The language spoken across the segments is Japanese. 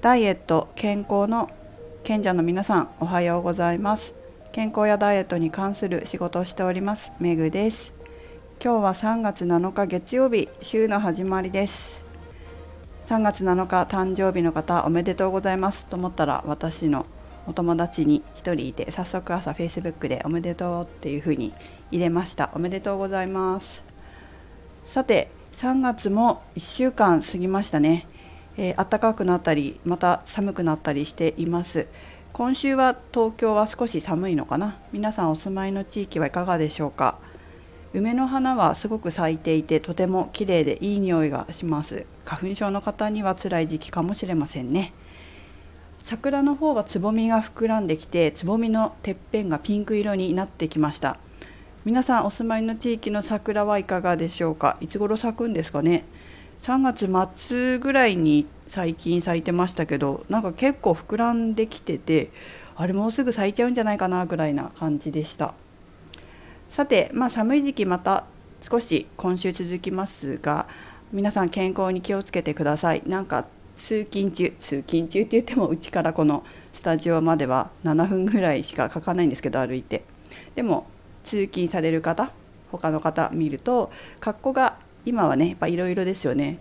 ダイエット健康の賢者の皆さんおはようございます。健康やダイエットに関する仕事をしておりますめぐです。今日は3月7日月曜日週の始まりです。3月7日誕生日の方おめでとうございます。と思ったら私のお友達に1人いて早速朝 Facebook でおめでとうっていう風に入れました。おめでとうございます。さて3月も1週間過ぎましたね。えー、暖かくなったりまた寒くなったりしています。今週は東京は少し寒いのかな。皆さんお住まいの地域はいかがでしょうか。梅の花はすごく咲いていてとても綺麗でいい匂いがします。花粉症の方には辛い時期かもしれませんね。桜の方はつぼみが膨らんできてつぼみのてっぺんがピンク色になってきました。皆さんお住まいの地域の桜はいかがでしょうか。いつ頃咲くんですかね。3月末ぐらいに最近咲いてましたけどなんか結構膨らんできててあれもうすぐ咲いちゃうんじゃないかなぐらいな感じでした。さてまあ寒い時期また少し今週続きますが皆さん健康に気をつけてください。なんか通勤中通勤中って言ってもうちからこのスタジオまでは7分ぐらいしかかかないんですけど歩いて。でも通勤される方他の方見ると格好が今はねいろいろですよね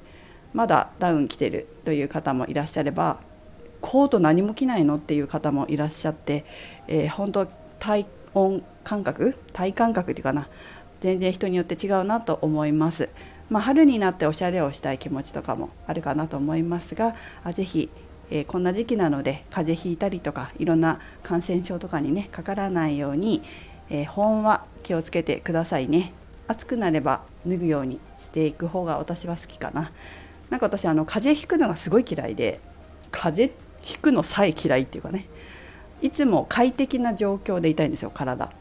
まだダウン着てるという方もいらっしゃればコート何も着ないのっていう方もいらっしゃって、えー、本当体温感覚体感覚っていうかな全然人によって違うなと思います。まあ、春になっておしゃれをしたい気持ちとかもあるかなと思いますがあぜひ、えー、こんな時期なので風邪ひいたりとかいろんな感染症とかにねかからないように、えー、保温は気をつけてくださいね。暑くなれば脱ぐようにしていく方が私は好きかな。なんか私あの風邪ひくのがすごい嫌いで風邪ひくのさえ嫌いっていうかね。いつも快適な状況でいたいんですよ体。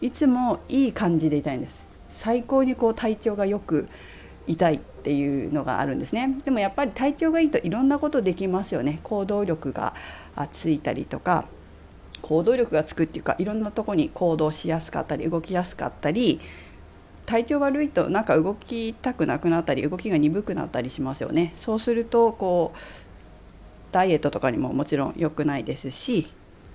いつもいい感じでいたいんです。最高にこう体調がよく痛いっていうのがあるんですね。でもやっぱり体調がいいといろんなことできますよね。行動力がついたりとか行動力がつくっていうかいろんなとこに行動しやすかったり動きやすかったり体調悪いとなんか動きたくなくなったり動きが鈍くなったりしますよね。そうするとこうダイエットとかにももちろん良くないですし、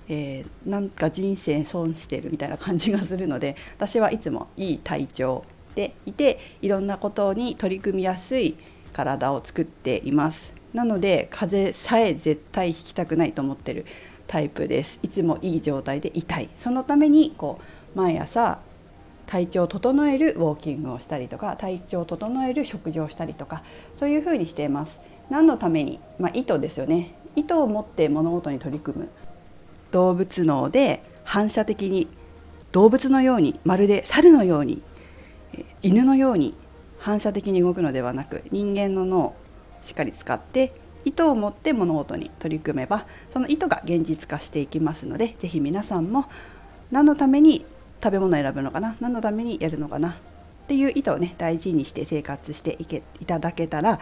えー、なんか人生損してるみたいな感じがするので私はいつもいい体調でいていろんなことに取り組みやすい体を作っています。なので風邪さえ絶対ひきたくないと思ってるタイプです。いつもいい状態でいたい。そのためにこう毎朝体調を整えるウォーキングをしたりとか体調を整える食事をしたりとかそういうふうにしています。何のために、まあ、意図ですよね。意図を持って物事に取り組む。動物脳で反射的に動物のようにまるで猿のように犬のように反射的に動くのではなく人間の脳をしっかり使って意図を持って物事に取り組めばその意図が現実化していきますので是非皆さんも何のために食べ物選ぶのかな？何のためにやるのかな？っていう意図をね大事にして生活していけいただけたら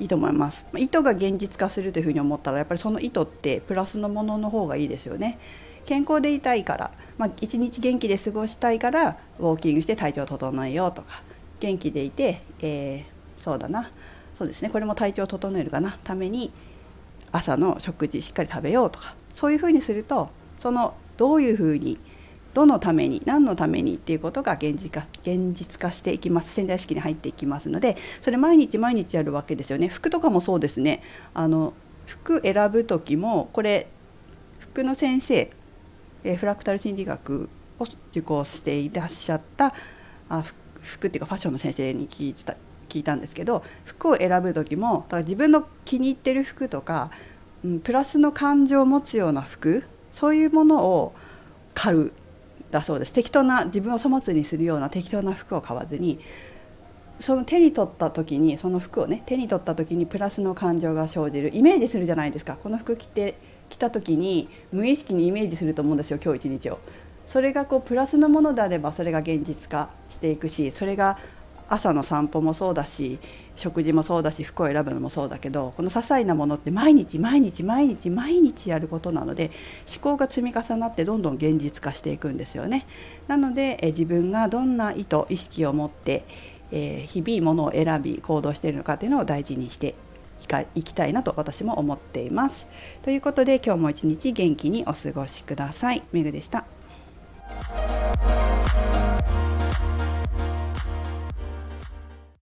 いいと思います。意図が現実化するというふうに思ったらやっぱりその意図ってプラスのものの方がいいですよね。健康でいたいから、まあ、一日元気で過ごしたいからウォーキングして体調を整えようとか元気でいて、えー、そうだな。そうですね。これも体調を整えるかな。ために朝の食事しっかり食べようとかそういうふうにするとそのどういうふうにどのために何のためにっていうことが現実化現実化していきます。潜在意識に入っていきますのでそれ毎日毎日やるわけですよね。服とかもそうですね。あの服選ぶ時もこれ服の先生フラクタル心理学を受講していらっしゃったあ服っていうかファッションの先生に聞いた聞いたんですけど服を選ぶ時もだから自分の気に入ってる服とか、うん、プラスの感情を持つような服そういうものを買う。だそうです適当な自分を粗末にするような適当な服を買わずにその手に取った時にその服をね手に取った時にプラスの感情が生じるイメージするじゃないですかこの服着て着た時に無意識にイメージすると思うんですよ今日一日を。それがこうプラスのものであればそれが現実化していくしそれが朝の散歩もそうだし食事もそうだし服を選ぶのもそうだけどこの些細なものって毎日毎日毎日毎日やることなので思考が積み重なってどんどん現実化していくんですよね。なのでえ自分がどんな意図意識を持って、えー、日々ものを選び行動しているのかっていうのを大事にしていきたいなと私も思っています。ということで今日も一日元気にお過ごしください。めぐでした。